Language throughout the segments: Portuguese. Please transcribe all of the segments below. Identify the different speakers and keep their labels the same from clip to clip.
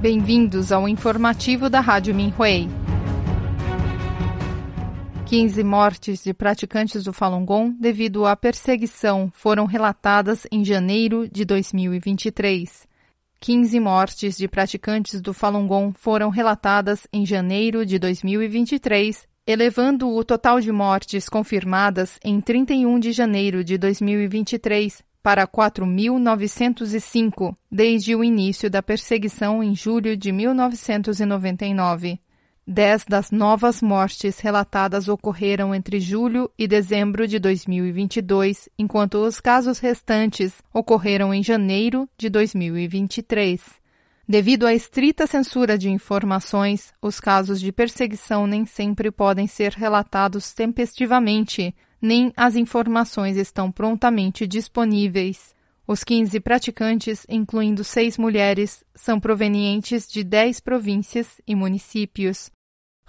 Speaker 1: Bem-vindos ao informativo da Rádio Minhui. 15 mortes de praticantes do Falun Gong devido à perseguição foram relatadas em janeiro de 2023. 15 mortes de praticantes do Falun Gong foram relatadas em janeiro de 2023, elevando o total de mortes confirmadas em 31 de janeiro de 2023 para 4.905 desde o início da perseguição em julho de 1999. Dez das novas mortes relatadas ocorreram entre julho e dezembro de 2022, enquanto os casos restantes ocorreram em janeiro de 2023. Devido à estrita censura de informações, os casos de perseguição nem sempre podem ser relatados tempestivamente, nem as informações estão prontamente disponíveis. Os 15 praticantes, incluindo seis mulheres, são provenientes de 10 províncias e municípios.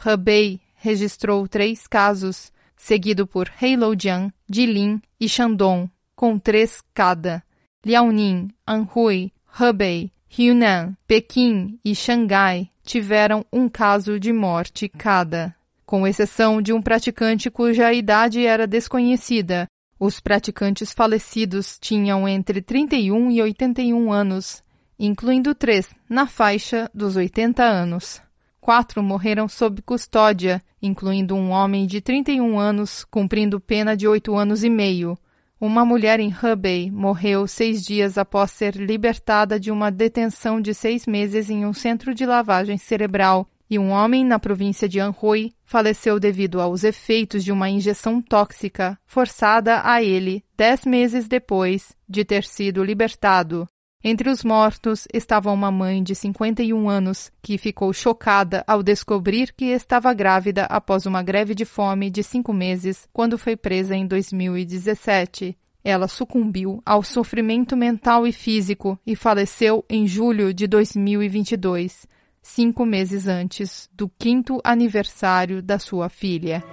Speaker 1: Hebei registrou três casos, seguido por Heilongjiang, Jilin e Shandong, com três cada. Liaoning, Anhui, Hebei, Yunnan, Pequim e Xangai tiveram um caso de morte cada. Com exceção de um praticante cuja idade era desconhecida, os praticantes falecidos tinham entre 31 e 81 anos, incluindo três na faixa dos 80 anos. Quatro morreram sob custódia, incluindo um homem de 31 anos cumprindo pena de oito anos e meio. Uma mulher em Hebei morreu seis dias após ser libertada de uma detenção de seis meses em um centro de lavagem cerebral, e um homem na província de Anhui faleceu devido aos efeitos de uma injeção tóxica forçada a ele dez meses depois de ter sido libertado. Entre os mortos estava uma mãe de 51 anos que ficou chocada ao descobrir que estava grávida após uma greve de fome de cinco meses quando foi presa em 2017. Ela sucumbiu ao sofrimento mental e físico e faleceu em julho de 2022, cinco meses antes do quinto aniversário da sua filha.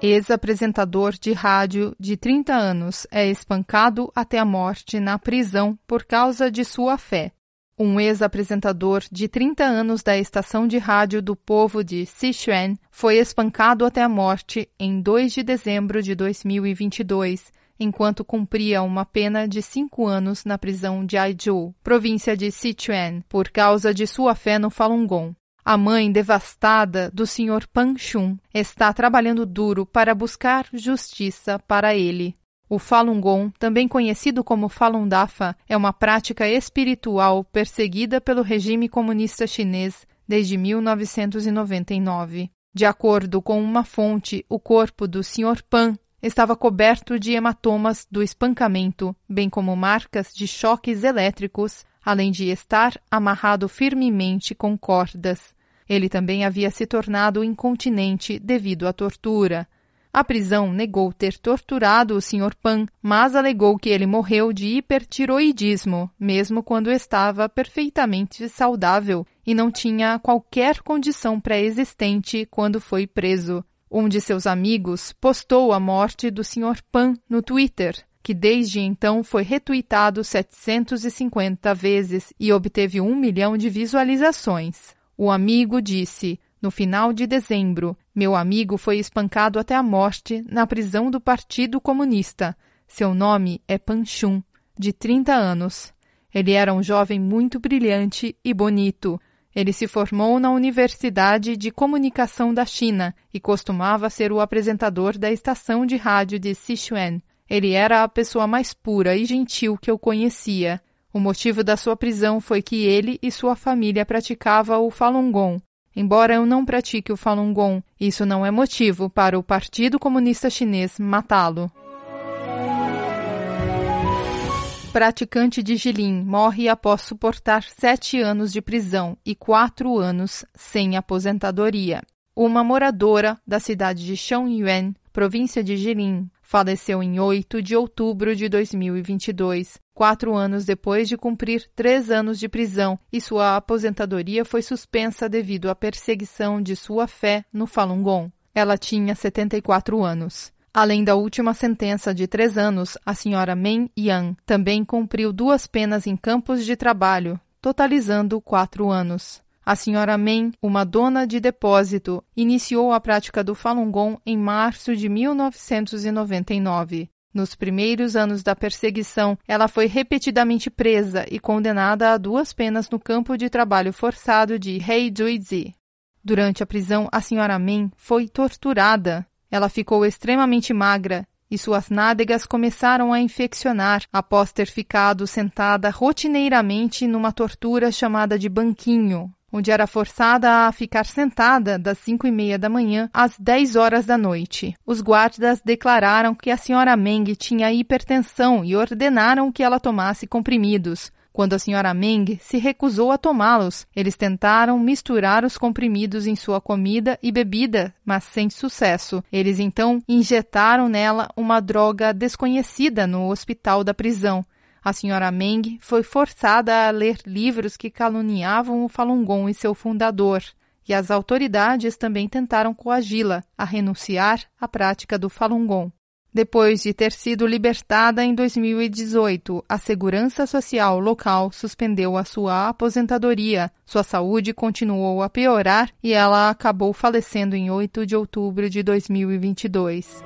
Speaker 1: Ex-apresentador de rádio de 30 anos é espancado até a morte na prisão por causa de sua fé. Um ex-apresentador de 30 anos da estação de rádio do povo de Sichuan foi espancado até a morte em 2 de dezembro de 2022, enquanto cumpria uma pena de cinco anos na prisão de Aizhou, província de Sichuan, por causa de sua fé no Falun Gong. A mãe devastada do Sr. Pan Shun está trabalhando duro para buscar justiça para ele. O Falun Gong, também conhecido como Falun Dafa, é uma prática espiritual perseguida pelo regime comunista chinês desde 1999. De acordo com uma fonte, o corpo do Sr. Pan estava coberto de hematomas do espancamento, bem como marcas de choques elétricos além de estar amarrado firmemente com cordas. Ele também havia se tornado incontinente devido à tortura. A prisão negou ter torturado o Sr. Pan, mas alegou que ele morreu de hipertiroidismo, mesmo quando estava perfeitamente saudável e não tinha qualquer condição pré-existente quando foi preso. Um de seus amigos postou a morte do Sr. Pan no Twitter que desde então foi retuitado 750 vezes e obteve um milhão de visualizações. O amigo disse: No final de dezembro, meu amigo foi espancado até a morte na prisão do Partido Comunista. Seu nome é Panchun, de 30 anos. Ele era um jovem muito brilhante e bonito. Ele se formou na Universidade de Comunicação da China e costumava ser o apresentador da estação de rádio de Sichuan. Ele era a pessoa mais pura e gentil que eu conhecia. O motivo da sua prisão foi que ele e sua família praticavam o Falun Gong. Embora eu não pratique o Falun Gong, isso não é motivo para o Partido Comunista Chinês matá-lo. Praticante de Jilin morre após suportar sete anos de prisão e quatro anos sem aposentadoria. Uma moradora da cidade de Xiangyuan, província de Jilin, faleceu em 8 de outubro de 2022, quatro anos depois de cumprir três anos de prisão, e sua aposentadoria foi suspensa devido à perseguição de sua fé no Falun Gong. Ela tinha 74 anos. Além da última sentença de três anos, a senhora Men Yang também cumpriu duas penas em campos de trabalho, totalizando quatro anos. A senhora Men, uma dona de depósito, iniciou a prática do Falun Gong em março de 1999. Nos primeiros anos da perseguição, ela foi repetidamente presa e condenada a duas penas no campo de trabalho forçado de Heizhuizi. Durante a prisão, a senhora Men foi torturada. Ela ficou extremamente magra e suas nádegas começaram a infeccionar após ter ficado sentada rotineiramente numa tortura chamada de banquinho, onde era forçada a ficar sentada das cinco e meia da manhã às dez horas da noite. Os guardas declararam que a senhora Meng tinha hipertensão e ordenaram que ela tomasse comprimidos. Quando a senhora Meng se recusou a tomá-los, eles tentaram misturar os comprimidos em sua comida e bebida, mas sem sucesso. Eles então injetaram nela uma droga desconhecida no hospital da prisão. A senhora Meng foi forçada a ler livros que caluniavam o Falun Gong e seu fundador, e as autoridades também tentaram coagi-la a renunciar à prática do Falun Gong. Depois de ter sido libertada em 2018, a Segurança Social local suspendeu a sua aposentadoria. Sua saúde continuou a piorar e ela acabou falecendo em 8 de outubro de 2022.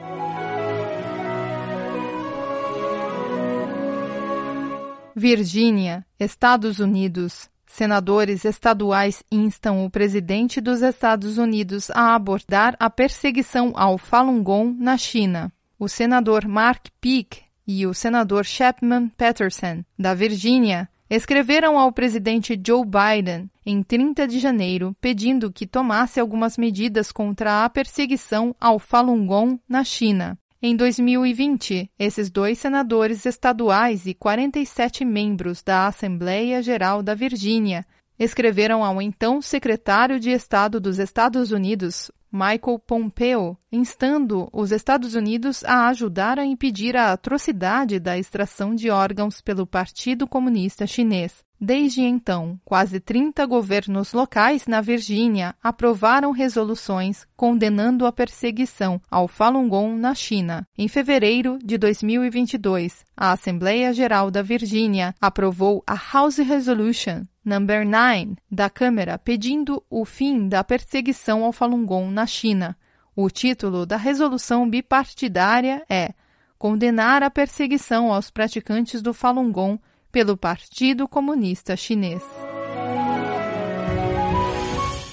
Speaker 1: Virgínia, Estados Unidos. Senadores estaduais instam o presidente dos Estados Unidos a abordar a perseguição ao Falun Gong na China. O senador Mark Peake e o senador Chapman Patterson, da Virgínia, escreveram ao presidente Joe Biden em 30 de janeiro pedindo que tomasse algumas medidas contra a perseguição ao Falun Gong na China. Em 2020, esses dois senadores estaduais e 47 membros da Assembleia Geral da Virgínia escreveram ao então secretário de Estado dos Estados Unidos, Michael Pompeo, instando os Estados Unidos a ajudar a impedir a atrocidade da extração de órgãos pelo Partido Comunista Chinês. Desde então, quase 30 governos locais na Virgínia aprovaram resoluções condenando a perseguição ao Falun Gong na China. Em fevereiro de 2022, a Assembleia Geral da Virgínia aprovou a House Resolution Number 9 da Câmara pedindo o fim da perseguição ao Falun Gong na China. O título da resolução bipartidária é Condenar a perseguição aos praticantes do Falun Gong pelo Partido Comunista Chinês.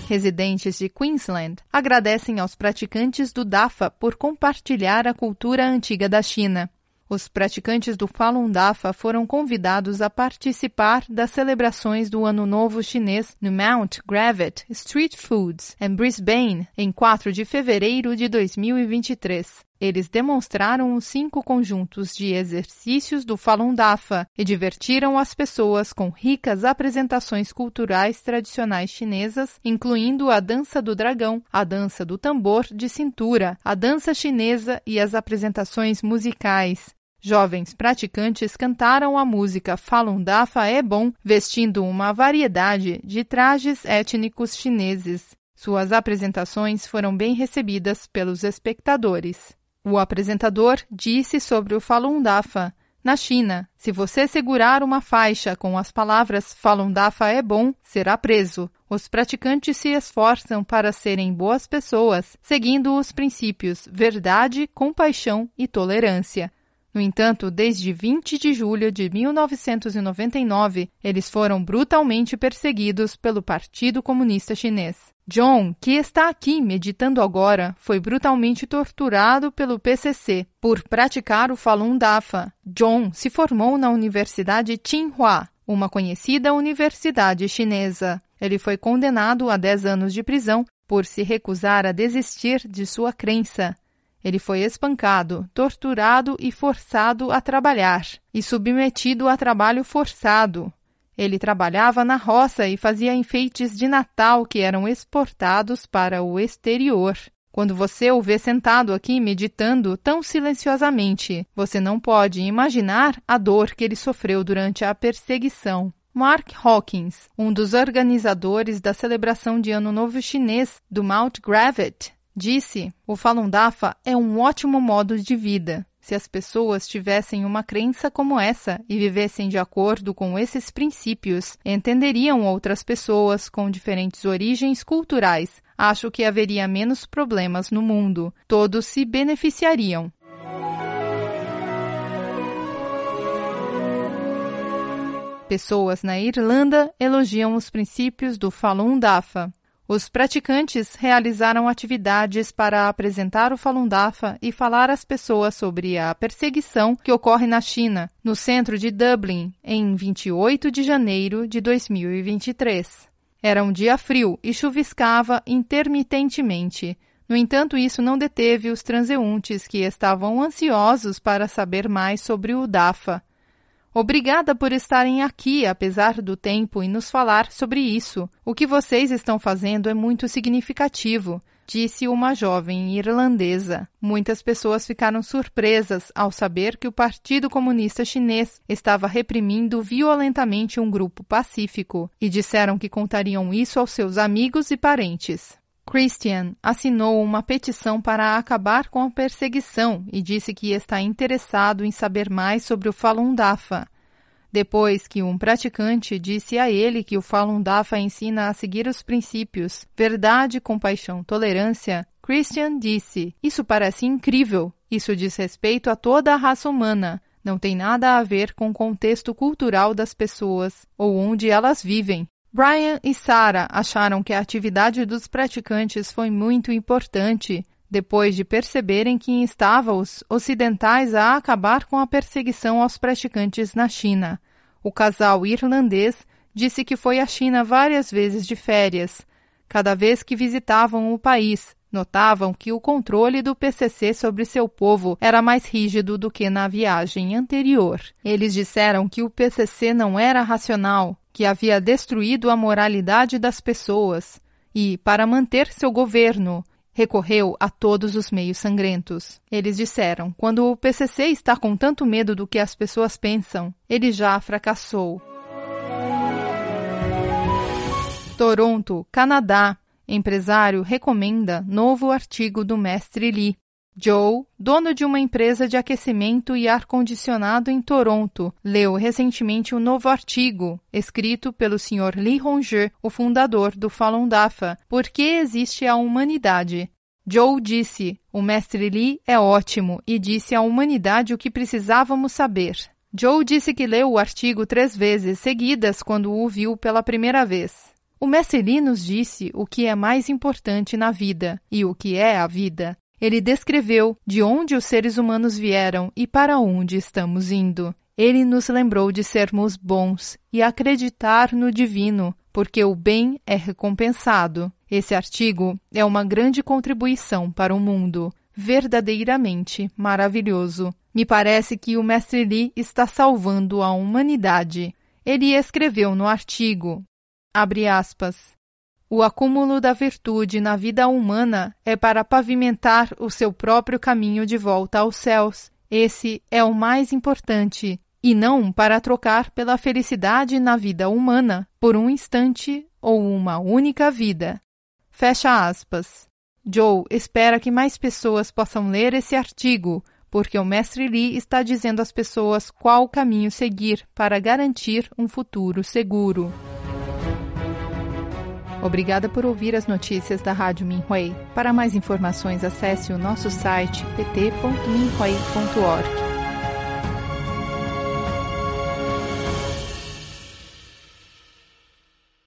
Speaker 1: Residentes de Queensland agradecem aos praticantes do DAFA por compartilhar a cultura antiga da China. Os praticantes do Falun Dafa foram convidados a participar das celebrações do Ano Novo Chinês no Mount Gravett Street Foods, em Brisbane, em 4 de fevereiro de 2023. Eles demonstraram os cinco conjuntos de exercícios do Falun Dafa e divertiram as pessoas com ricas apresentações culturais tradicionais chinesas, incluindo a dança do dragão, a dança do tambor de cintura, a dança chinesa e as apresentações musicais. Jovens praticantes cantaram a música Falun Dafa é bom, vestindo uma variedade de trajes étnicos chineses. Suas apresentações foram bem recebidas pelos espectadores. O apresentador disse sobre o Falun Dafa. Na China, se você segurar uma faixa com as palavras Falun Dafa é bom, será preso. Os praticantes se esforçam para serem boas pessoas, seguindo os princípios verdade, compaixão e tolerância. No entanto, desde 20 de julho de 1999, eles foram brutalmente perseguidos pelo Partido Comunista Chinês. John, que está aqui meditando agora, foi brutalmente torturado pelo PCC por praticar o Falun Dafa. John se formou na Universidade Tsinghua, uma conhecida universidade chinesa. Ele foi condenado a 10 anos de prisão por se recusar a desistir de sua crença. Ele foi espancado, torturado e forçado a trabalhar, e submetido a trabalho forçado. Ele trabalhava na roça e fazia enfeites de Natal que eram exportados para o exterior. Quando você o vê sentado aqui meditando tão silenciosamente, você não pode imaginar a dor que ele sofreu durante a perseguição. Mark Hawkins, um dos organizadores da celebração de Ano Novo Chinês do Mount Gravett, Disse: O Falun Dafa é um ótimo modo de vida. Se as pessoas tivessem uma crença como essa e vivessem de acordo com esses princípios, entenderiam outras pessoas com diferentes origens culturais. Acho que haveria menos problemas no mundo. Todos se beneficiariam. Pessoas na Irlanda elogiam os princípios do Falun Dafa. Os praticantes realizaram atividades para apresentar o Falun Dafa e falar às pessoas sobre a perseguição que ocorre na China, no centro de Dublin, em 28 de janeiro de 2023. Era um dia frio e chuviscava intermitentemente. No entanto, isso não deteve os transeuntes que estavam ansiosos para saber mais sobre o Dafa. Obrigada por estarem aqui, apesar do tempo, e nos falar sobre isso. O que vocês estão fazendo é muito significativo, disse uma jovem irlandesa. Muitas pessoas ficaram surpresas ao saber que o Partido Comunista Chinês estava reprimindo violentamente um grupo pacífico e disseram que contariam isso aos seus amigos e parentes. Christian assinou uma petição para acabar com a perseguição e disse que está interessado em saber mais sobre o Falun Dafa. Depois que um praticante disse a ele que o Falun Dafa ensina a seguir os princípios verdade, compaixão, tolerância, Christian disse: Isso parece incrível. Isso diz respeito a toda a raça humana. Não tem nada a ver com o contexto cultural das pessoas ou onde elas vivem. Brian e Sarah acharam que a atividade dos praticantes foi muito importante, depois de perceberem que instava os ocidentais a acabar com a perseguição aos praticantes na China. O casal irlandês disse que foi à China várias vezes de férias. Cada vez que visitavam o país, notavam que o controle do PCC sobre seu povo era mais rígido do que na viagem anterior. Eles disseram que o PCC não era racional, que havia destruído a moralidade das pessoas e, para manter seu governo, recorreu a todos os meios sangrentos. Eles disseram: quando o PCC está com tanto medo do que as pessoas pensam, ele já fracassou. Toronto, Canadá. Empresário recomenda novo artigo do mestre Lee. Joe, dono de uma empresa de aquecimento e ar-condicionado em Toronto, leu recentemente um novo artigo, escrito pelo Sr. Lee Hongzhi, o fundador do Falun Dafa, Por que existe a humanidade? Joe disse: O mestre Lee é ótimo e disse à humanidade o que precisávamos saber. Joe disse que leu o artigo três vezes seguidas quando o viu pela primeira vez. O mestre Lee nos disse o que é mais importante na vida e o que é a vida. Ele descreveu de onde os seres humanos vieram e para onde estamos indo. Ele nos lembrou de sermos bons e acreditar no divino, porque o bem é recompensado. Esse artigo é uma grande contribuição para o mundo, verdadeiramente maravilhoso. Me parece que o mestre Li está salvando a humanidade. Ele escreveu no artigo, aspas, o acúmulo da virtude na vida humana é para pavimentar o seu próprio caminho de volta aos céus. Esse é o mais importante, e não para trocar pela felicidade na vida humana por um instante ou uma única vida. Fecha aspas. Joe espera que mais pessoas possam ler esse artigo, porque o mestre Lee está dizendo às pessoas qual caminho seguir para garantir um futuro seguro. Obrigada por ouvir as notícias da Rádio Minhui. Para mais informações, acesse o nosso site pt.minhui.org.